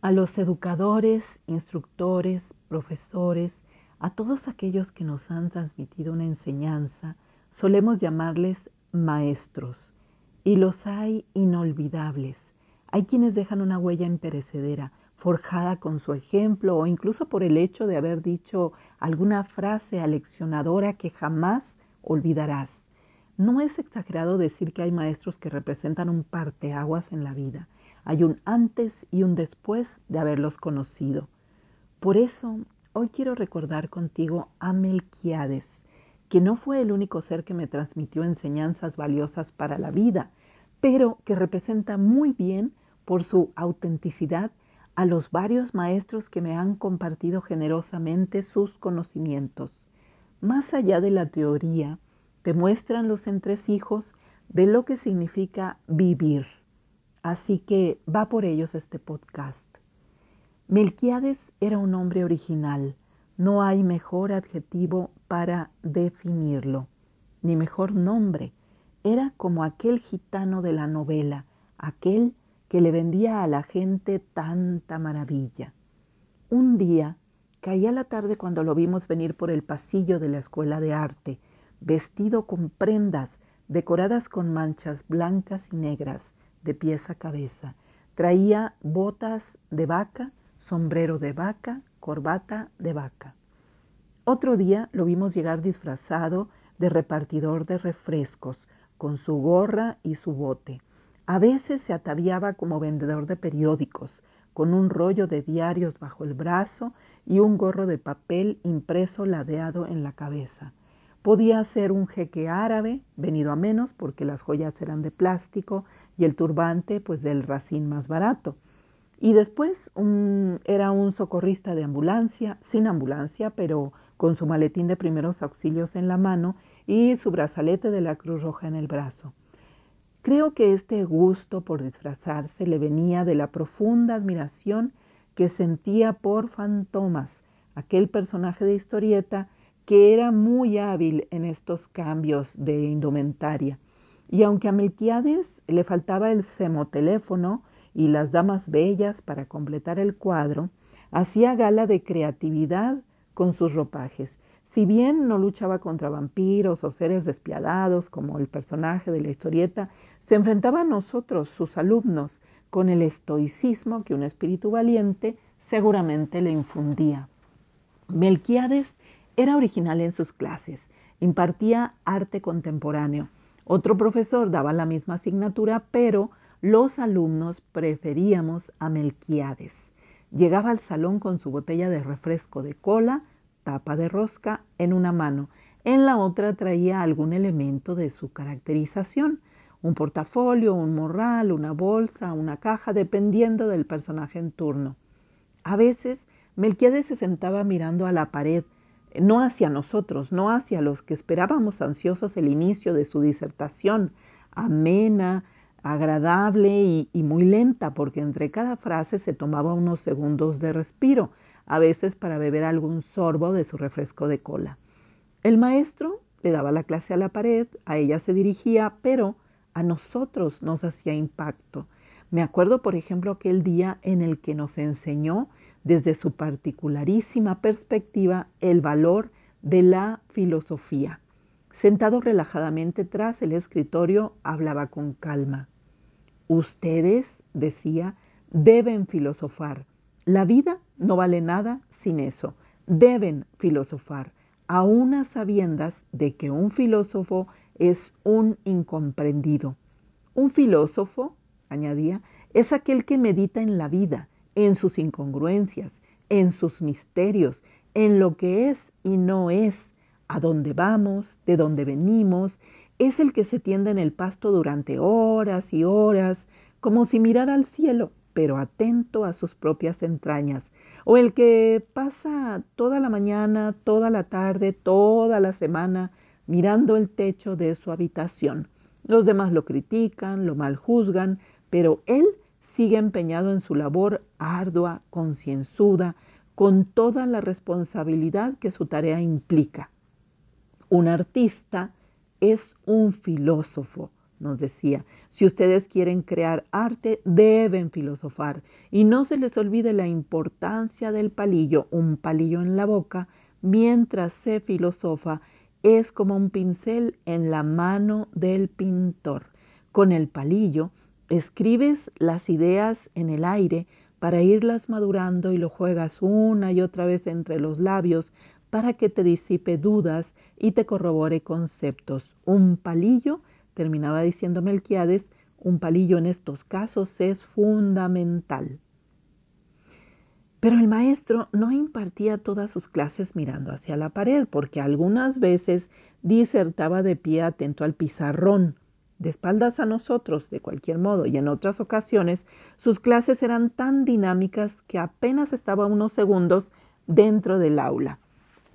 A los educadores, instructores, profesores, a todos aquellos que nos han transmitido una enseñanza, solemos llamarles maestros. Y los hay inolvidables. Hay quienes dejan una huella imperecedera, forjada con su ejemplo o incluso por el hecho de haber dicho alguna frase aleccionadora que jamás olvidarás. No es exagerado decir que hay maestros que representan un parteaguas en la vida hay un antes y un después de haberlos conocido. Por eso, hoy quiero recordar contigo a Melquiades, que no fue el único ser que me transmitió enseñanzas valiosas para la vida, pero que representa muy bien por su autenticidad a los varios maestros que me han compartido generosamente sus conocimientos. Más allá de la teoría, te muestran los entresijos de lo que significa vivir. Así que va por ellos este podcast. Melquiades era un hombre original. No hay mejor adjetivo para definirlo, ni mejor nombre. Era como aquel gitano de la novela, aquel que le vendía a la gente tanta maravilla. Un día, caía la tarde cuando lo vimos venir por el pasillo de la escuela de arte, vestido con prendas decoradas con manchas blancas y negras, de pies a cabeza. Traía botas de vaca, sombrero de vaca, corbata de vaca. Otro día lo vimos llegar disfrazado de repartidor de refrescos, con su gorra y su bote. A veces se ataviaba como vendedor de periódicos, con un rollo de diarios bajo el brazo y un gorro de papel impreso ladeado en la cabeza. Podía ser un jeque árabe, venido a menos porque las joyas eran de plástico y el turbante pues del racín más barato. Y después era un socorrista de ambulancia, sin ambulancia, pero con su maletín de primeros auxilios en la mano y su brazalete de la Cruz Roja en el brazo. Creo que este gusto por disfrazarse le venía de la profunda admiración que sentía por Fantomas, aquel personaje de historieta que era muy hábil en estos cambios de indumentaria. Y aunque a Melquiades le faltaba el semoteléfono y las damas bellas para completar el cuadro, hacía gala de creatividad con sus ropajes. Si bien no luchaba contra vampiros o seres despiadados como el personaje de la historieta, se enfrentaba a nosotros, sus alumnos, con el estoicismo que un espíritu valiente seguramente le infundía. Melquiades era original en sus clases, impartía arte contemporáneo. Otro profesor daba la misma asignatura, pero los alumnos preferíamos a Melquiades. Llegaba al salón con su botella de refresco de cola, tapa de rosca en una mano. En la otra traía algún elemento de su caracterización, un portafolio, un morral, una bolsa, una caja, dependiendo del personaje en turno. A veces Melquiades se sentaba mirando a la pared, no hacia nosotros, no hacia los que esperábamos ansiosos el inicio de su disertación, amena, agradable y, y, muy lenta, porque entre cada frase se tomaba unos segundos de respiro, a veces para beber algún sorbo de su refresco de cola. El maestro le daba la clase a la pared, a ella se dirigía, pero a nosotros nos hacía impacto. Me acuerdo, por ejemplo, aquel día en el que nos enseñó desde su particularísima perspectiva el valor de la filosofía. Sentado relajadamente tras el escritorio, hablaba con calma. Ustedes, decía, deben filosofar. La vida no vale nada sin eso. Deben filosofar, a sabiendas de que un filósofo es un incomprendido. Un filósofo, añadía, es aquel que medita en la vida, en sus incongruencias, en sus misterios, en lo que es y no es, a dónde vamos, de dónde venimos, es el que se tiende en el pasto durante horas y horas, como si mirara al cielo, pero atento a sus propias entrañas, o el que pasa toda la mañana, toda la tarde, toda la semana, mirando el techo de su habitación. Los demás lo critican, lo maljuzgan, pero él sigue empeñado en su labor ardua, concienzuda, con toda la responsabilidad que su tarea implica. Un artista es un filósofo, nos decía, si ustedes quieren crear arte, deben filosofar. Y no se les olvide la importancia del palillo. Un palillo en la boca, mientras se filosofa, es como un pincel en la mano del pintor. Con el palillo escribes las ideas en el aire para irlas madurando y lo juegas una y otra vez entre los labios para que te disipe dudas y te corrobore conceptos. Un palillo, terminaba diciendo Melquiades, un palillo en estos casos es fundamental. Pero el maestro no impartía todas sus clases mirando hacia la pared, porque algunas veces disertaba de pie atento al pizarrón, de espaldas a nosotros, de cualquier modo, y en otras ocasiones sus clases eran tan dinámicas que apenas estaba unos segundos dentro del aula.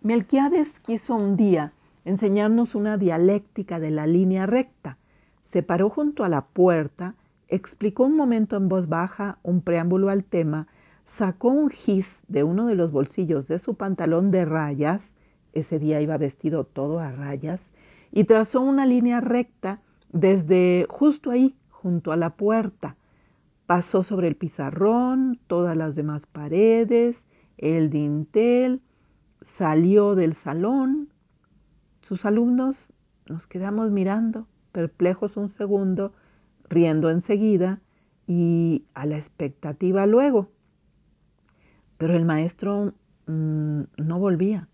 Melquiades quiso un día enseñarnos una dialéctica de la línea recta. Se paró junto a la puerta, explicó un momento en voz baja un preámbulo al tema, sacó un gis de uno de los bolsillos de su pantalón de rayas, ese día iba vestido todo a rayas, y trazó una línea recta desde justo ahí, junto a la puerta. Pasó sobre el pizarrón, todas las demás paredes, el dintel, salió del salón. Sus alumnos nos quedamos mirando, perplejos un segundo, riendo enseguida y a la expectativa luego. Pero el maestro mmm, no volvía.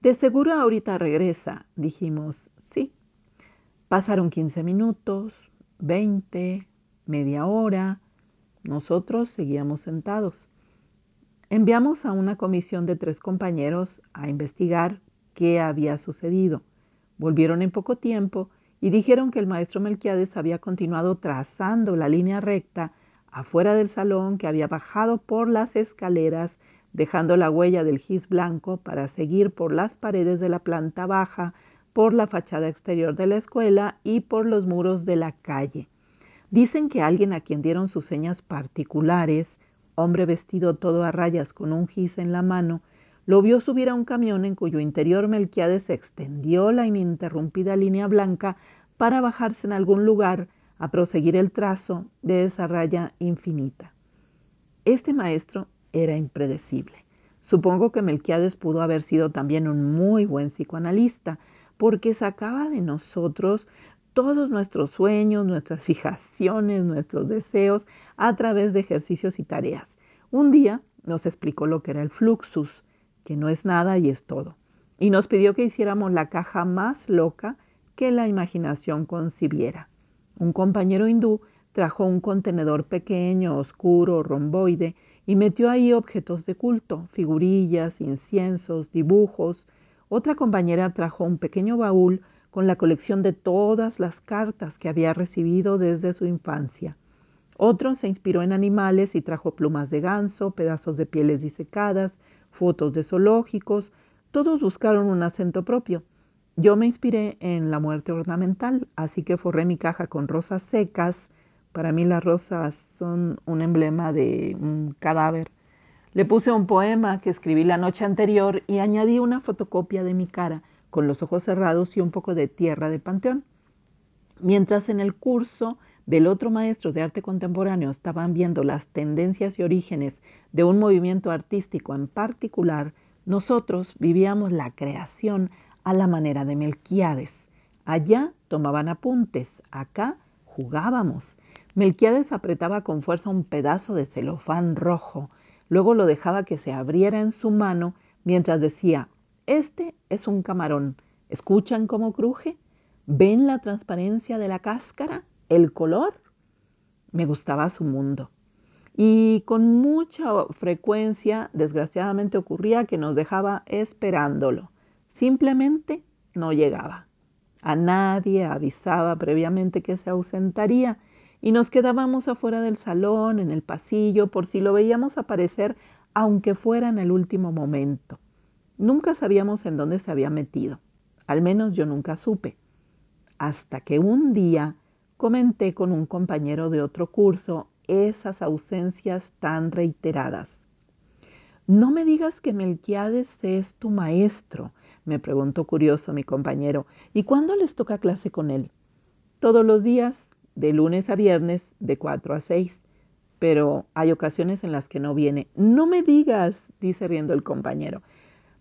De seguro ahorita regresa, dijimos, sí. Pasaron 15 minutos, 20, media hora. Nosotros seguíamos sentados. Enviamos a una comisión de tres compañeros a investigar qué había sucedido. Volvieron en poco tiempo y dijeron que el maestro Melquiades había continuado trazando la línea recta afuera del salón, que había bajado por las escaleras, dejando la huella del gis blanco para seguir por las paredes de la planta baja, por la fachada exterior de la escuela y por los muros de la calle. Dicen que alguien a quien dieron sus señas particulares hombre vestido todo a rayas con un gis en la mano, lo vio subir a un camión en cuyo interior Melquiades extendió la ininterrumpida línea blanca para bajarse en algún lugar a proseguir el trazo de esa raya infinita. Este maestro era impredecible. Supongo que Melquiades pudo haber sido también un muy buen psicoanalista, porque sacaba de nosotros todos nuestros sueños, nuestras fijaciones, nuestros deseos a través de ejercicios y tareas. Un día nos explicó lo que era el fluxus, que no es nada y es todo, y nos pidió que hiciéramos la caja más loca que la imaginación concibiera. Un compañero hindú trajo un contenedor pequeño, oscuro, romboide, y metió ahí objetos de culto, figurillas, inciensos, dibujos. Otra compañera trajo un pequeño baúl con la colección de todas las cartas que había recibido desde su infancia. Otro se inspiró en animales y trajo plumas de ganso, pedazos de pieles disecadas, fotos de zoológicos. Todos buscaron un acento propio. Yo me inspiré en la muerte ornamental, así que forré mi caja con rosas secas. Para mí las rosas son un emblema de un cadáver. Le puse un poema que escribí la noche anterior y añadí una fotocopia de mi cara con los ojos cerrados y un poco de tierra de panteón. Mientras en el curso del otro maestro de arte contemporáneo estaban viendo las tendencias y orígenes de un movimiento artístico en particular, nosotros vivíamos la creación a la manera de Melquiades. Allá tomaban apuntes, acá jugábamos. Melquiades apretaba con fuerza un pedazo de celofán rojo, luego lo dejaba que se abriera en su mano mientras decía este es un camarón. ¿Escuchan cómo cruje? ¿Ven la transparencia de la cáscara? ¿El color? Me gustaba su mundo. Y con mucha frecuencia, desgraciadamente, ocurría que nos dejaba esperándolo. Simplemente no llegaba. A nadie avisaba previamente que se ausentaría y nos quedábamos afuera del salón, en el pasillo, por si lo veíamos aparecer, aunque fuera en el último momento. Nunca sabíamos en dónde se había metido. Al menos yo nunca supe. Hasta que un día comenté con un compañero de otro curso esas ausencias tan reiteradas. No me digas que Melquiades es tu maestro, me preguntó curioso mi compañero. ¿Y cuándo les toca clase con él? todos los días, de lunes a viernes, de 4 a 6. Pero hay ocasiones en las que no viene. No me digas, dice riendo el compañero.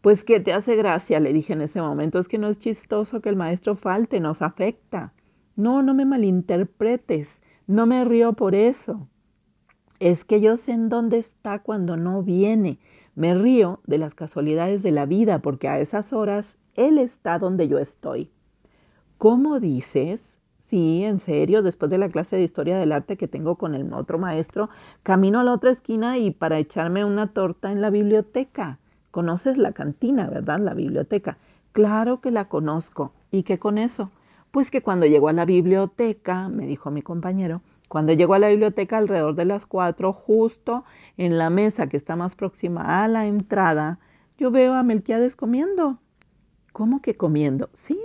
Pues que te hace gracia, le dije en ese momento. Es que no es chistoso que el maestro falte, nos afecta. No, no me malinterpretes. No me río por eso. Es que yo sé en dónde está cuando no viene. Me río de las casualidades de la vida porque a esas horas Él está donde yo estoy. ¿Cómo dices? Sí, en serio, después de la clase de historia del arte que tengo con el otro maestro, camino a la otra esquina y para echarme una torta en la biblioteca. Conoces la cantina, ¿verdad? La biblioteca. Claro que la conozco. ¿Y qué con eso? Pues que cuando llegó a la biblioteca, me dijo mi compañero, cuando llegó a la biblioteca alrededor de las cuatro, justo en la mesa que está más próxima a la entrada, yo veo a Melquiades comiendo. ¿Cómo que comiendo? Sí,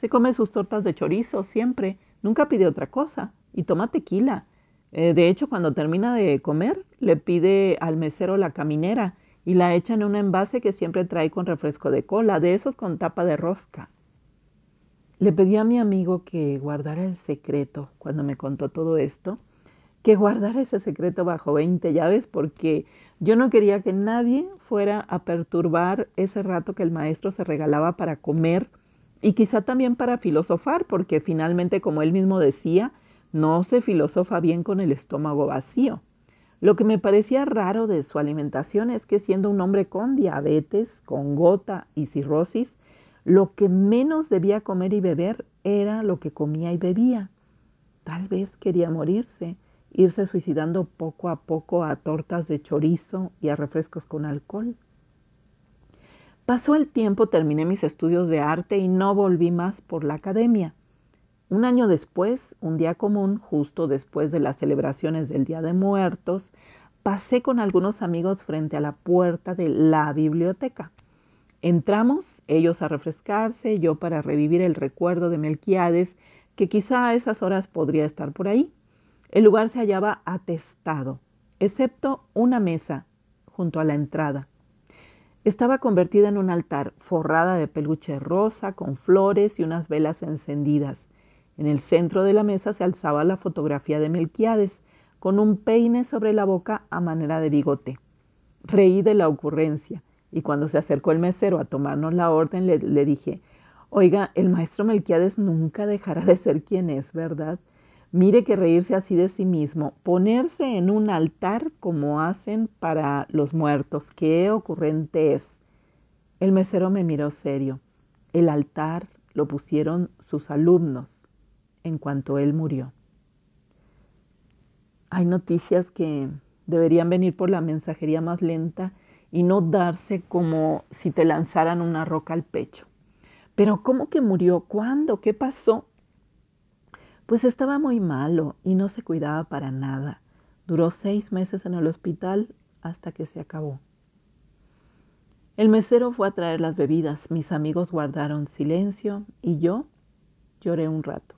se come sus tortas de chorizo siempre. Nunca pide otra cosa. Y toma tequila. Eh, de hecho, cuando termina de comer, le pide al mesero la caminera y la echa en un envase que siempre trae con refresco de cola, de esos con tapa de rosca. Le pedí a mi amigo que guardara el secreto cuando me contó todo esto, que guardara ese secreto bajo 20 llaves porque yo no quería que nadie fuera a perturbar ese rato que el maestro se regalaba para comer y quizá también para filosofar, porque finalmente, como él mismo decía, no se filosofa bien con el estómago vacío. Lo que me parecía raro de su alimentación es que siendo un hombre con diabetes, con gota y cirrosis, lo que menos debía comer y beber era lo que comía y bebía. Tal vez quería morirse, irse suicidando poco a poco a tortas de chorizo y a refrescos con alcohol. Pasó el tiempo, terminé mis estudios de arte y no volví más por la academia. Un año después, un día común, justo después de las celebraciones del Día de Muertos, pasé con algunos amigos frente a la puerta de la biblioteca. Entramos, ellos a refrescarse, yo para revivir el recuerdo de Melquiades, que quizá a esas horas podría estar por ahí. El lugar se hallaba atestado, excepto una mesa junto a la entrada. Estaba convertida en un altar, forrada de peluche rosa, con flores y unas velas encendidas. En el centro de la mesa se alzaba la fotografía de Melquiades, con un peine sobre la boca a manera de bigote. Reí de la ocurrencia. Y cuando se acercó el mesero a tomarnos la orden, le, le dije, oiga, el maestro Melquiades nunca dejará de ser quien es, ¿verdad? Mire que reírse así de sí mismo, ponerse en un altar como hacen para los muertos, qué ocurrente es. El mesero me miró serio. El altar lo pusieron sus alumnos en cuanto él murió. Hay noticias que deberían venir por la mensajería más lenta y no darse como si te lanzaran una roca al pecho. Pero ¿cómo que murió? ¿Cuándo? ¿Qué pasó? Pues estaba muy malo y no se cuidaba para nada. Duró seis meses en el hospital hasta que se acabó. El mesero fue a traer las bebidas, mis amigos guardaron silencio y yo lloré un rato.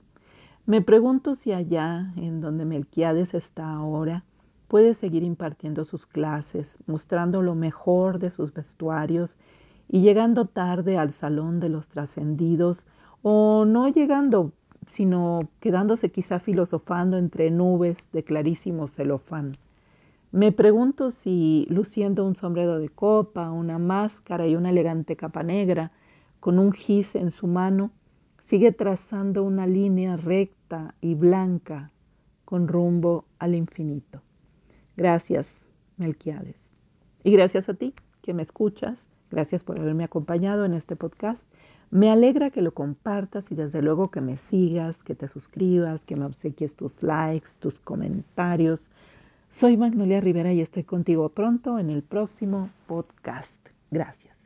Me pregunto si allá, en donde Melquiades está ahora, puede seguir impartiendo sus clases, mostrando lo mejor de sus vestuarios y llegando tarde al salón de los trascendidos, o no llegando, sino quedándose quizá filosofando entre nubes de clarísimo celofán. Me pregunto si, luciendo un sombrero de copa, una máscara y una elegante capa negra, con un gis en su mano, sigue trazando una línea recta y blanca con rumbo al infinito. Gracias, Melquiades. Y gracias a ti que me escuchas. Gracias por haberme acompañado en este podcast. Me alegra que lo compartas y desde luego que me sigas, que te suscribas, que me obsequies tus likes, tus comentarios. Soy Magnolia Rivera y estoy contigo pronto en el próximo podcast. Gracias.